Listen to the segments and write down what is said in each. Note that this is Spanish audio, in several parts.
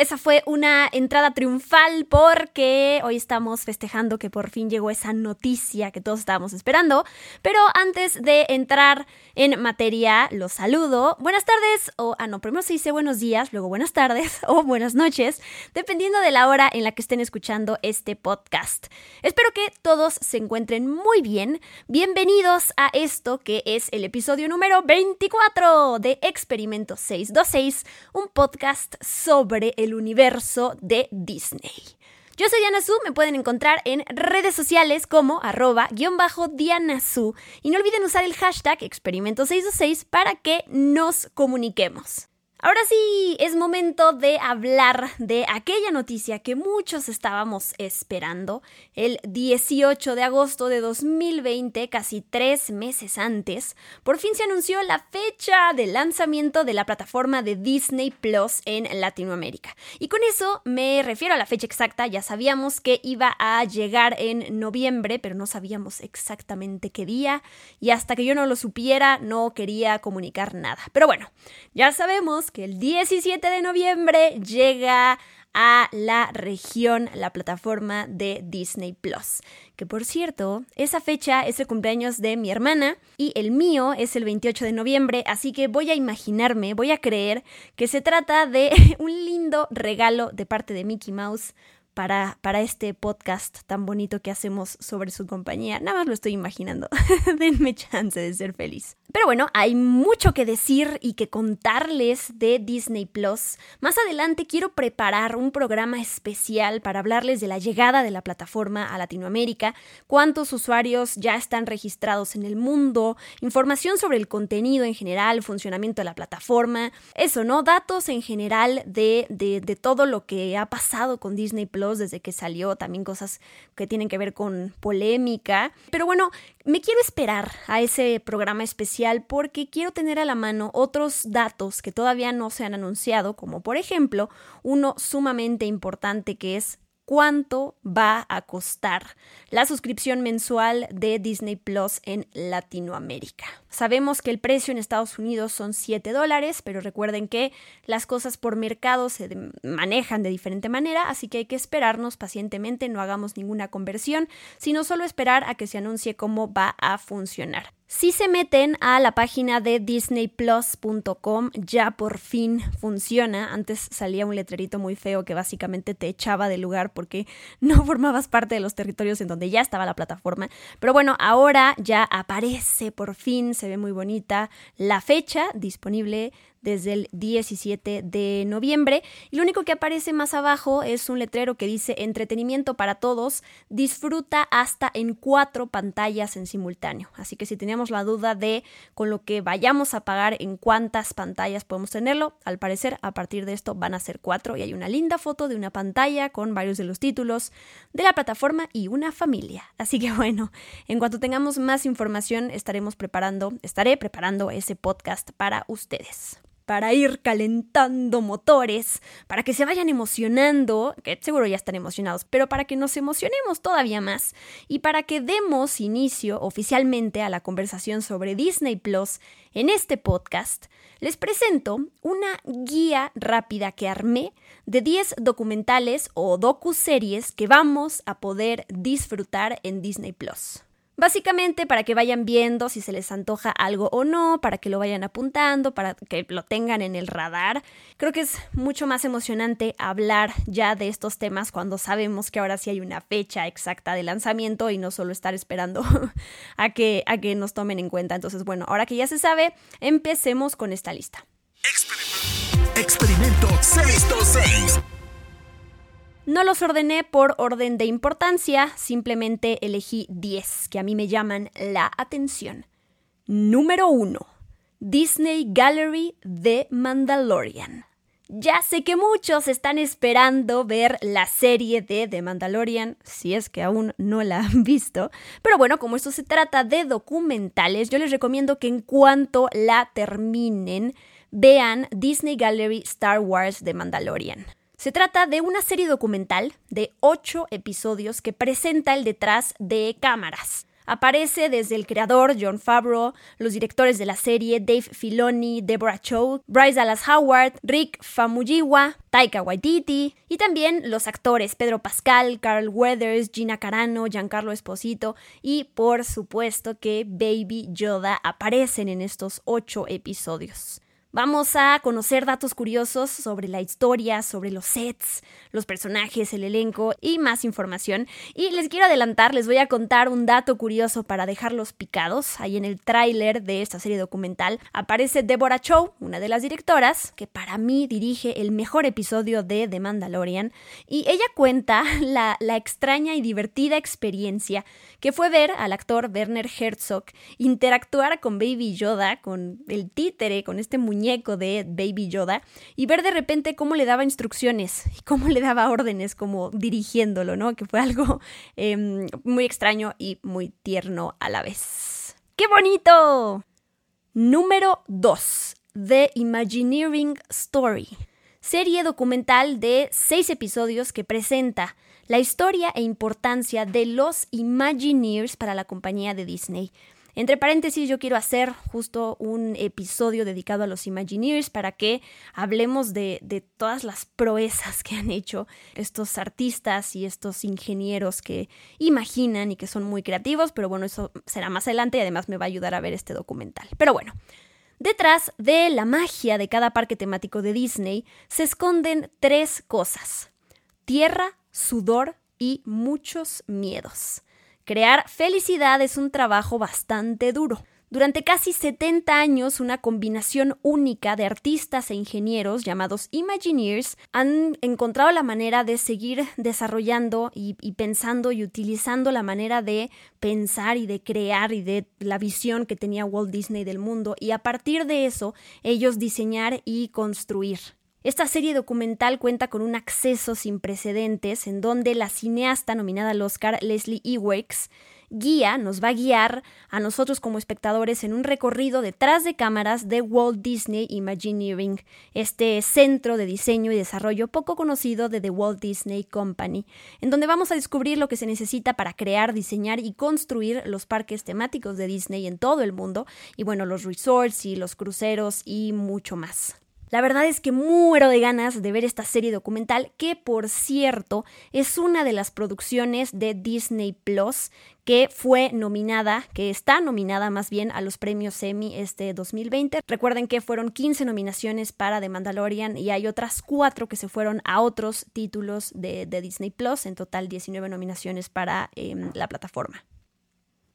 esa fue una entrada triunfal porque hoy estamos festejando que por fin llegó esa noticia que todos estábamos esperando. Pero antes de entrar en materia, los saludo. Buenas tardes, o, ah, no, primero se dice buenos días, luego buenas tardes o buenas noches, dependiendo de la hora en la que estén escuchando este podcast. Espero que todos se encuentren muy bien. Bienvenidos a esto que es el episodio número 24 de Experimento 626, un podcast sobre el universo de Disney. Yo soy Diana Su, me pueden encontrar en redes sociales como arroba guion bajo Diana Su y no olviden usar el hashtag experimento626 para que nos comuniquemos. Ahora sí, es momento de hablar de aquella noticia que muchos estábamos esperando. El 18 de agosto de 2020, casi tres meses antes, por fin se anunció la fecha de lanzamiento de la plataforma de Disney Plus en Latinoamérica. Y con eso me refiero a la fecha exacta, ya sabíamos que iba a llegar en noviembre, pero no sabíamos exactamente qué día, y hasta que yo no lo supiera, no quería comunicar nada. Pero bueno, ya sabemos que el 17 de noviembre llega a la región la plataforma de Disney Plus. Que por cierto, esa fecha es el cumpleaños de mi hermana y el mío es el 28 de noviembre, así que voy a imaginarme, voy a creer que se trata de un lindo regalo de parte de Mickey Mouse para, para este podcast tan bonito que hacemos sobre su compañía. Nada más lo estoy imaginando. Denme chance de ser feliz. Pero bueno, hay mucho que decir y que contarles de Disney Plus. Más adelante quiero preparar un programa especial para hablarles de la llegada de la plataforma a Latinoamérica, cuántos usuarios ya están registrados en el mundo, información sobre el contenido en general, funcionamiento de la plataforma, eso, ¿no? Datos en general de, de, de todo lo que ha pasado con Disney Plus desde que salió, también cosas que tienen que ver con polémica. Pero bueno, me quiero esperar a ese programa especial porque quiero tener a la mano otros datos que todavía no se han anunciado, como por ejemplo uno sumamente importante que es cuánto va a costar la suscripción mensual de Disney Plus en Latinoamérica. Sabemos que el precio en Estados Unidos son 7 dólares, pero recuerden que las cosas por mercado se manejan de diferente manera, así que hay que esperarnos pacientemente, no hagamos ninguna conversión, sino solo esperar a que se anuncie cómo va a funcionar. Si se meten a la página de disneyplus.com, ya por fin funciona. Antes salía un letrerito muy feo que básicamente te echaba del lugar porque no formabas parte de los territorios en donde ya estaba la plataforma. Pero bueno, ahora ya aparece por fin, se ve muy bonita la fecha disponible desde el 17 de noviembre y lo único que aparece más abajo es un letrero que dice entretenimiento para todos, disfruta hasta en cuatro pantallas en simultáneo. Así que si teníamos la duda de con lo que vayamos a pagar en cuántas pantallas podemos tenerlo, al parecer a partir de esto van a ser cuatro y hay una linda foto de una pantalla con varios de los títulos de la plataforma y una familia. Así que bueno, en cuanto tengamos más información estaremos preparando, estaré preparando ese podcast para ustedes para ir calentando motores, para que se vayan emocionando, que seguro ya están emocionados, pero para que nos emocionemos todavía más y para que demos inicio oficialmente a la conversación sobre Disney Plus en este podcast, les presento una guía rápida que armé de 10 documentales o docu-series que vamos a poder disfrutar en Disney Plus. Básicamente para que vayan viendo si se les antoja algo o no, para que lo vayan apuntando, para que lo tengan en el radar. Creo que es mucho más emocionante hablar ya de estos temas cuando sabemos que ahora sí hay una fecha exacta de lanzamiento y no solo estar esperando a que, a que nos tomen en cuenta. Entonces, bueno, ahora que ya se sabe, empecemos con esta lista. Experimento 626. No los ordené por orden de importancia, simplemente elegí 10 que a mí me llaman la atención. Número 1. Disney Gallery The Mandalorian. Ya sé que muchos están esperando ver la serie de The Mandalorian, si es que aún no la han visto. Pero bueno, como esto se trata de documentales, yo les recomiendo que en cuanto la terminen, vean Disney Gallery Star Wars The Mandalorian. Se trata de una serie documental de ocho episodios que presenta el detrás de cámaras. Aparece desde el creador John Favreau, los directores de la serie Dave Filoni, Deborah Chow, Bryce Dallas Howard, Rick Famuyiwa, Taika Waititi y también los actores Pedro Pascal, Carl Weathers, Gina Carano, Giancarlo Esposito y por supuesto que Baby Yoda aparecen en estos ocho episodios. Vamos a conocer datos curiosos sobre la historia, sobre los sets, los personajes, el elenco y más información. Y les quiero adelantar, les voy a contar un dato curioso para dejarlos picados. Ahí en el tráiler de esta serie documental aparece Deborah Chow, una de las directoras, que para mí dirige el mejor episodio de The Mandalorian. Y ella cuenta la, la extraña y divertida experiencia que fue ver al actor Werner Herzog interactuar con Baby Yoda, con el títere, con este muñeco de Baby Yoda y ver de repente cómo le daba instrucciones y cómo le daba órdenes como dirigiéndolo, ¿no? Que fue algo em, muy extraño y muy tierno a la vez. ¡Qué bonito! Número 2. The Imagineering Story. Serie documental de seis episodios que presenta la historia e importancia de los Imagineers para la compañía de Disney. Entre paréntesis, yo quiero hacer justo un episodio dedicado a los Imagineers para que hablemos de, todas las proezas que han hecho estos artistas y estos ingenieros que imaginan y que son muy creativos, pero bueno, eso será más adelante y además me va a ayudar a ver este documental. Pero bueno. Detrás de la magia de cada parque temático de Disney se esconden tres cosas. Tierra, sudor y muchos miedos. Crear felicidad es un trabajo bastante duro. Durante casi 70 años, una combinación única de artistas e ingenieros llamados Imagineers han encontrado la manera de seguir desarrollando y, y, pensando y utilizando la manera de pensar y de crear y de la visión que tenía Walt Disney del mundo y a partir de eso ellos diseñar y construir. Esta serie documental cuenta con un acceso sin precedentes en donde la cineasta nominada al Oscar, Leslie Ewex, guía, nos va a guiar a nosotros como espectadores en un recorrido detrás de cámaras de Walt Disney Imagineering, este centro de diseño y desarrollo poco conocido de The Walt Disney Company, en donde vamos a descubrir lo que se necesita para crear, diseñar y construir los parques temáticos de Disney en todo el mundo, y bueno, los resorts y los cruceros y mucho más. La verdad es que muero de ganas de ver esta serie documental, que por cierto es una de las producciones de Disney Plus que fue nominada, que está nominada más bien a los premios Emmy este 2020. Recuerden que fueron 15 nominaciones para The Mandalorian y hay otras 4 que se fueron a otros títulos de, Disney Plus, en total 19 nominaciones para em, la plataforma.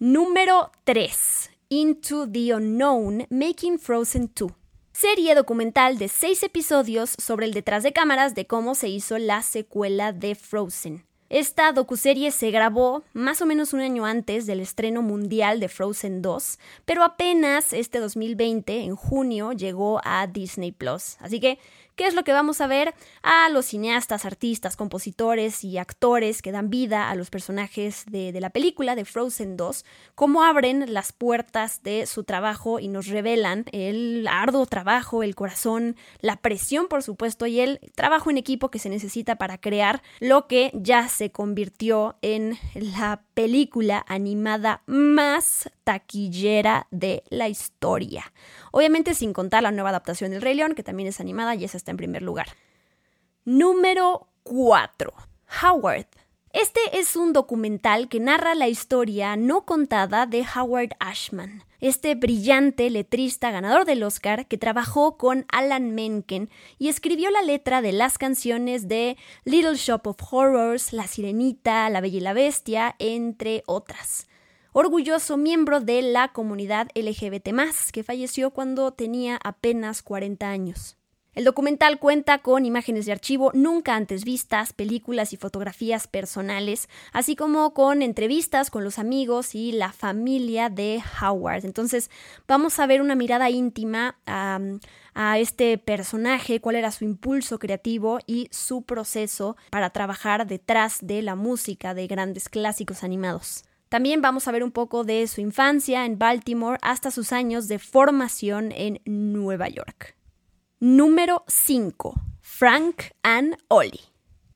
Número 3. Into the Unknown, Making Frozen 2 serie documental de seis episodios sobre el detrás de cámaras de cómo se hizo la secuela de Frozen. Esta docuserie se grabó más o menos un año antes del estreno mundial de Frozen 2, pero apenas este 2020, en junio, llegó a Disney Plus. Así que ¿Qué es lo que vamos a ver? A los cineastas, artistas, compositores y actores que dan vida a los personajes de, la película de Frozen 2, cómo abren las puertas de su trabajo y nos revelan el arduo trabajo, el corazón, la presión, por supuesto, y el trabajo en equipo que se necesita para crear lo que ya se convirtió en la película animada más taquillera de la historia. Obviamente sin contar la nueva adaptación del Rey León, que también es animada y esa está en primer lugar. Número 4. Howard. Este es un documental que narra la historia no contada de Howard Ashman, este brillante letrista ganador del Oscar que trabajó con Alan Menken y escribió la letra de las canciones de Little Shop of Horrors, La Sirenita, La Bella y la Bestia, entre otras orgulloso miembro de la comunidad LGBT, que falleció cuando tenía apenas 40 años. El documental cuenta con imágenes de archivo nunca antes vistas, películas y fotografías personales, así como con entrevistas con los amigos y la familia de Howard. Entonces vamos a ver una mirada íntima a, este personaje, cuál era su impulso creativo y su proceso para trabajar detrás de la música de grandes clásicos animados. También vamos a ver un poco de su infancia en Baltimore hasta sus años de formación en Nueva York. Número 5. Frank and Ollie.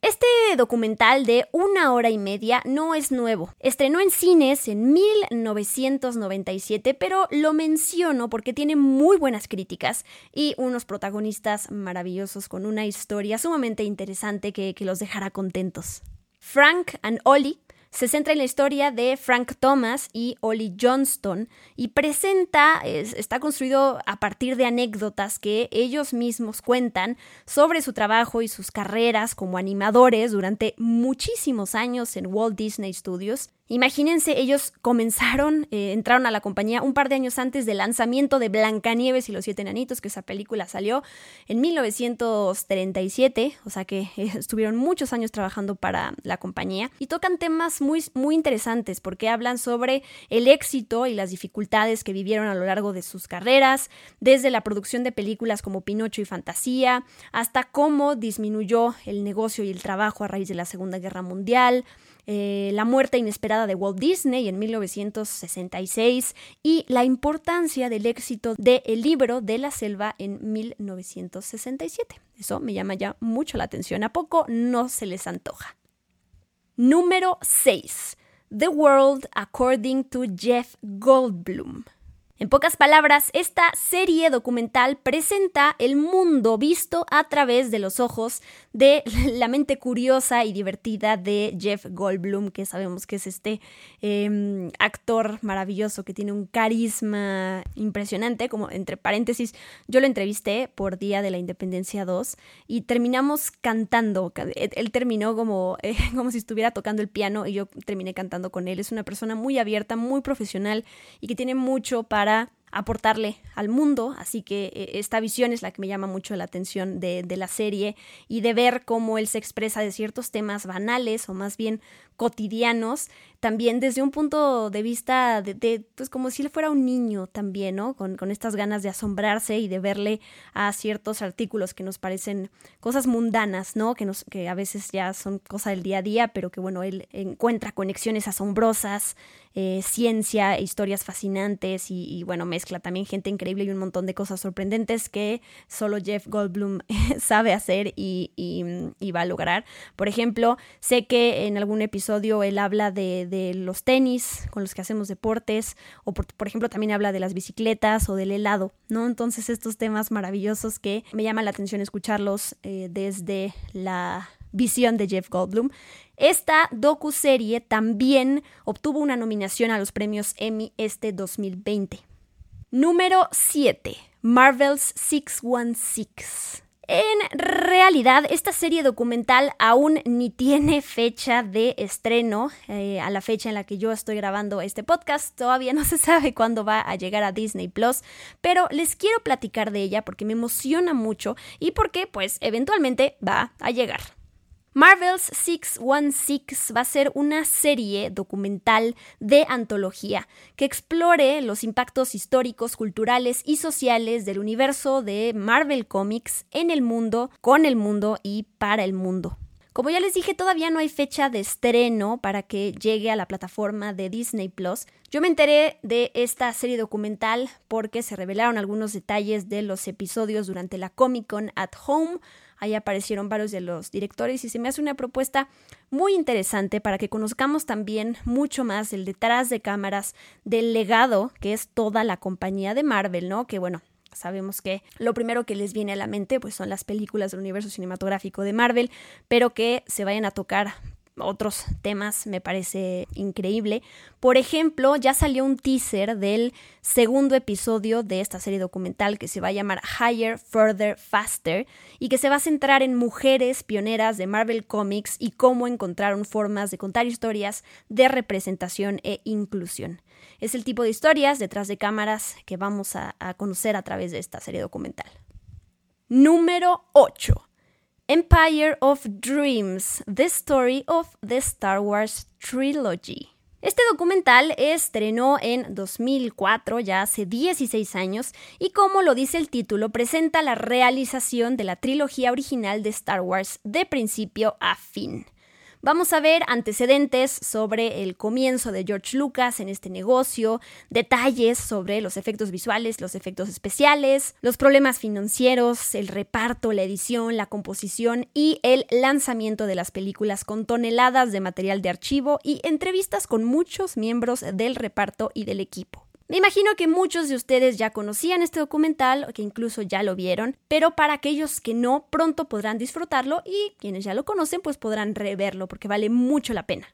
Este documental de una hora y media no es nuevo. Estrenó en cines en 1997, pero lo menciono porque tiene muy buenas críticas y unos protagonistas maravillosos con una historia sumamente interesante que, que los dejará contentos. Frank and Ollie se centra en la historia de Frank Thomas y Ollie Johnston y presenta, está construido a partir de anécdotas que ellos mismos cuentan sobre su trabajo y sus carreras como animadores durante muchísimos años en Walt Disney Studios Imagínense, ellos comenzaron, eh, entraron a la compañía un par de años antes del lanzamiento de Blancanieves y los Siete Enanitos, que esa película salió en 1937, o sea que eh, estuvieron muchos años trabajando para la compañía. Y tocan temas muy, muy interesantes porque hablan sobre el éxito y las dificultades que vivieron a lo largo de sus carreras, desde la producción de películas como Pinocho y Fantasía, hasta cómo disminuyó el negocio y el trabajo a raíz de la Segunda Guerra Mundial eh, la muerte inesperada de Walt Disney en 1966 y la importancia del éxito de El libro de la selva en 1967. Eso me llama ya mucho la atención. ¿A poco no se les antoja? Número 6. The World According to Jeff Goldblum. En pocas palabras, esta serie documental presenta el mundo visto a través de los ojos de la mente curiosa y divertida de Jeff Goldblum, que sabemos que es este em, actor maravilloso que tiene un carisma impresionante, como entre paréntesis, yo lo entrevisté por Día de la Independencia 2 y terminamos cantando, él terminó como, eh, como si estuviera tocando el piano y yo terminé cantando con él, es una persona muy abierta, muy profesional y que tiene mucho para para aportarle al mundo, así que eh, esta visión es la que me llama mucho la atención de, de, la serie y de ver cómo él se expresa de ciertos temas banales o más bien cotidianos, también desde un punto de vista de, pues como si él fuera un niño también, ¿no? Con, con, estas ganas de asombrarse y de verle a ciertos artículos que nos parecen cosas mundanas, ¿no? Que, nos, que a veces ya son cosa del día a día, pero que bueno, él encuentra conexiones asombrosas, eh, ciencia, historias fascinantes y, bueno, mezcla también gente increíble y un montón de cosas sorprendentes que solo Jeff Goldblum sabe hacer y, y, y va a lograr. Por ejemplo, sé que en algún episodio él habla de, los tenis con los que hacemos deportes, o por, ejemplo también habla de las bicicletas o del helado, ¿no? Entonces estos temas maravillosos que me llama la atención escucharlos eh, desde la visión de Jeff Goldblum. Esta docu-serie también obtuvo una nominación a los premios Emmy este 2020. Número 7. Marvel's 616. En realidad, esta serie documental aún ni tiene fecha de estreno. Eh, a la fecha en la que yo estoy grabando este podcast, todavía no se sabe cuándo va a llegar a Disney Plus, pero les quiero platicar de ella porque me emociona mucho y porque, pues, eventualmente va a llegar. Marvel's 616 va a ser una serie documental de antología que explore los impactos históricos, culturales y sociales del universo de Marvel Comics en el mundo, con el mundo y para el mundo. Como ya les dije, todavía no hay fecha de estreno para que llegue a la plataforma de Disney Plus. Yo me enteré de esta serie documental porque se revelaron algunos detalles de los episodios durante la Comic Con at Home, Ahí aparecieron varios de los directores y se me hace una propuesta muy interesante para que conozcamos también mucho más el detrás de cámaras del legado que es toda la compañía de Marvel, ¿no? Que bueno, sabemos que lo primero que les viene a la mente pues son las películas del universo cinematográfico de Marvel, pero que se vayan a tocar otros temas me parece increíble. Por ejemplo, ya salió un teaser del segundo episodio de esta serie documental que se va a llamar Higher, Further, Faster y que se va a centrar en mujeres pioneras de Marvel Comics y cómo encontraron formas de contar historias de representación e inclusión. Es el tipo de historias detrás de cámaras que vamos a, conocer a través de esta serie documental. Número 8. Empire of Dreams, The Story of the Star Wars Trilogy. Este documental estrenó en 2004, ya hace 16 años, y como lo dice el título, presenta la realización de la trilogía original de Star Wars de principio a fin. Vamos a ver antecedentes sobre el comienzo de George Lucas en este negocio, detalles sobre los efectos visuales, los efectos especiales, los problemas financieros, el reparto, la edición, la composición y el lanzamiento de las películas con toneladas de material de archivo y entrevistas con muchos miembros del reparto y del equipo. Me imagino que muchos de ustedes ya conocían este documental o que incluso ya lo vieron, pero para aquellos que no, pronto podrán disfrutarlo y quienes ya lo conocen pues podrán reverlo porque vale mucho la pena.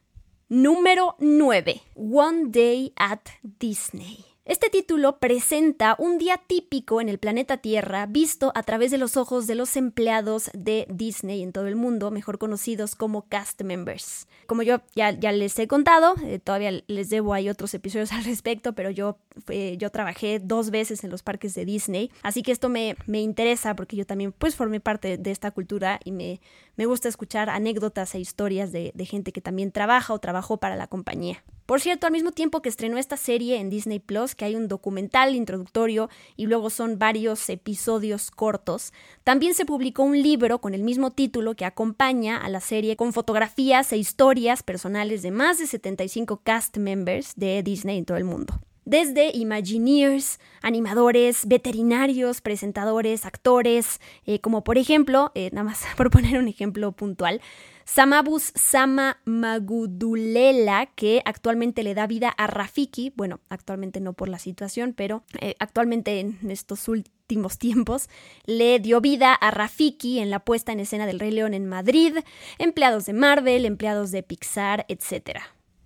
Número 9. One Day at Disney. Este título presenta un día típico en el planeta Tierra visto a través de los ojos de los empleados de Disney en todo el mundo, mejor conocidos como cast members. Como yo ya, les he contado, eh, todavía les debo hay otros episodios al respecto, pero yo, eh, yo trabajé dos veces en los parques de Disney, así que esto me, me interesa porque yo también pues formé parte de esta cultura y me, me gusta escuchar anécdotas e historias de, de gente que también trabaja o trabajó para la compañía. Por cierto, al mismo tiempo que estrenó esta serie en Disney Plus, que hay un documental introductorio y luego son varios episodios cortos, también se publicó un libro con el mismo título que acompaña a la serie con fotografías e historias personales de más de 75 cast members de Disney en todo el mundo. Desde Imagineers, animadores, veterinarios, presentadores, actores, eh, como por ejemplo, eh, nada más por poner un ejemplo puntual, Samabus Sama Magudulela, que actualmente le da vida a Rafiki, bueno, actualmente no por la situación, pero eh, actualmente en estos últimos tiempos, le dio vida a Rafiki en la puesta en escena del Rey León en Madrid, empleados de Marvel, empleados de Pixar, etc.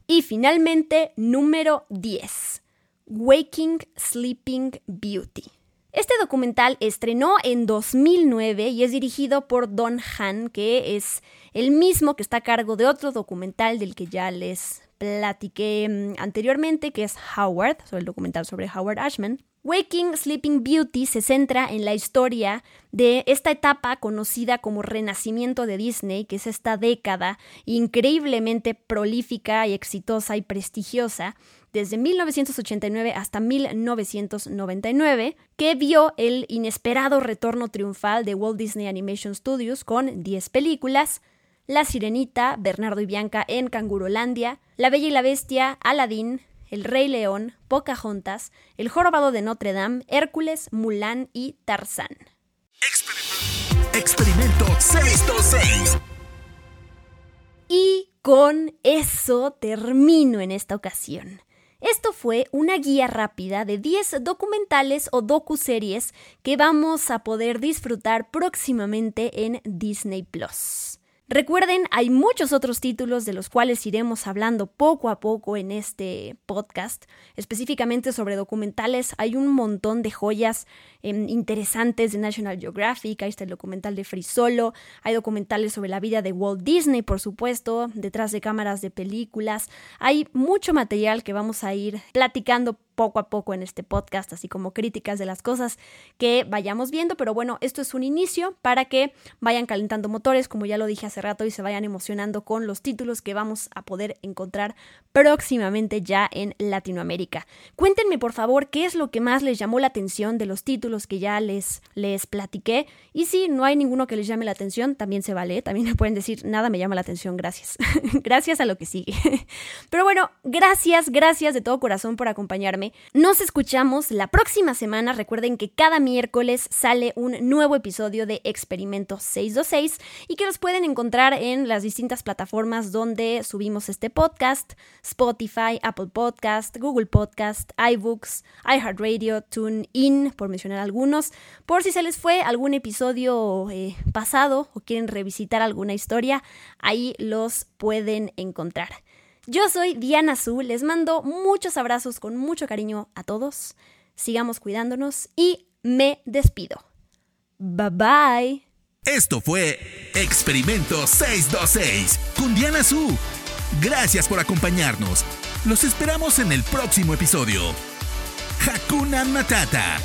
Y finalmente, número 10. Waking Sleeping Beauty. Este documental estrenó en 2009 y es dirigido por Don Han, que es el mismo que está a cargo de otro documental del que ya les platiqué mm, anteriormente, que es Howard, sobre el documental sobre Howard Ashman. Waking Sleeping Beauty se centra en la historia de esta etapa conocida como renacimiento de Disney, que es esta década increíblemente prolífica y exitosa y prestigiosa desde 1989 hasta 1999, que vio el inesperado retorno triunfal de Walt Disney Animation Studios con 10 películas, La Sirenita, Bernardo y Bianca en Cangurolandia, La Bella y la Bestia, Aladdin, El Rey León, Pocahontas, El Jorobado de Notre Dame, Hércules, Mulan y Tarzán. Experimento 626. Y con eso termino en esta ocasión. Esto fue una guía rápida de 10 documentales o docuseries que vamos a poder disfrutar próximamente en Disney Plus. Recuerden, hay muchos otros títulos de los cuales iremos hablando poco a poco en este podcast, específicamente sobre documentales. Hay un montón de joyas em, interesantes de National Geographic, ahí está el documental de Free Solo, hay documentales sobre la vida de Walt Disney, por supuesto, detrás de cámaras de películas. Hay mucho material que vamos a ir platicando poco a poco en este podcast, así como críticas de las cosas que vayamos viendo, pero bueno, esto es un inicio para que vayan calentando motores, como ya lo dije hace rato, y se vayan emocionando con los títulos que vamos a poder encontrar próximamente ya en Latinoamérica. Cuéntenme por favor qué es lo que más les llamó la atención de los títulos que ya les, les platiqué, y si no hay ninguno que les llame la atención, también se vale, también me pueden decir, nada me llama la atención, gracias. gracias a lo que sigue. pero bueno, gracias, gracias de todo corazón por acompañarme nos escuchamos la próxima semana. Recuerden que cada miércoles sale un nuevo episodio de Experimento 626 y que los pueden encontrar en las distintas plataformas donde subimos este podcast: Spotify, Apple Podcast, Google Podcast, iBooks, iHeartRadio, TuneIn, por mencionar algunos. Por si se les fue algún episodio eh, pasado o quieren revisitar alguna historia, ahí los pueden encontrar. Yo soy Diana Azul, les mando muchos abrazos con mucho cariño a todos, sigamos cuidándonos y me despido. Bye bye. Esto fue Experimento 626 con Diana Su. Gracias por acompañarnos. Los esperamos en el próximo episodio. Hakuna Matata.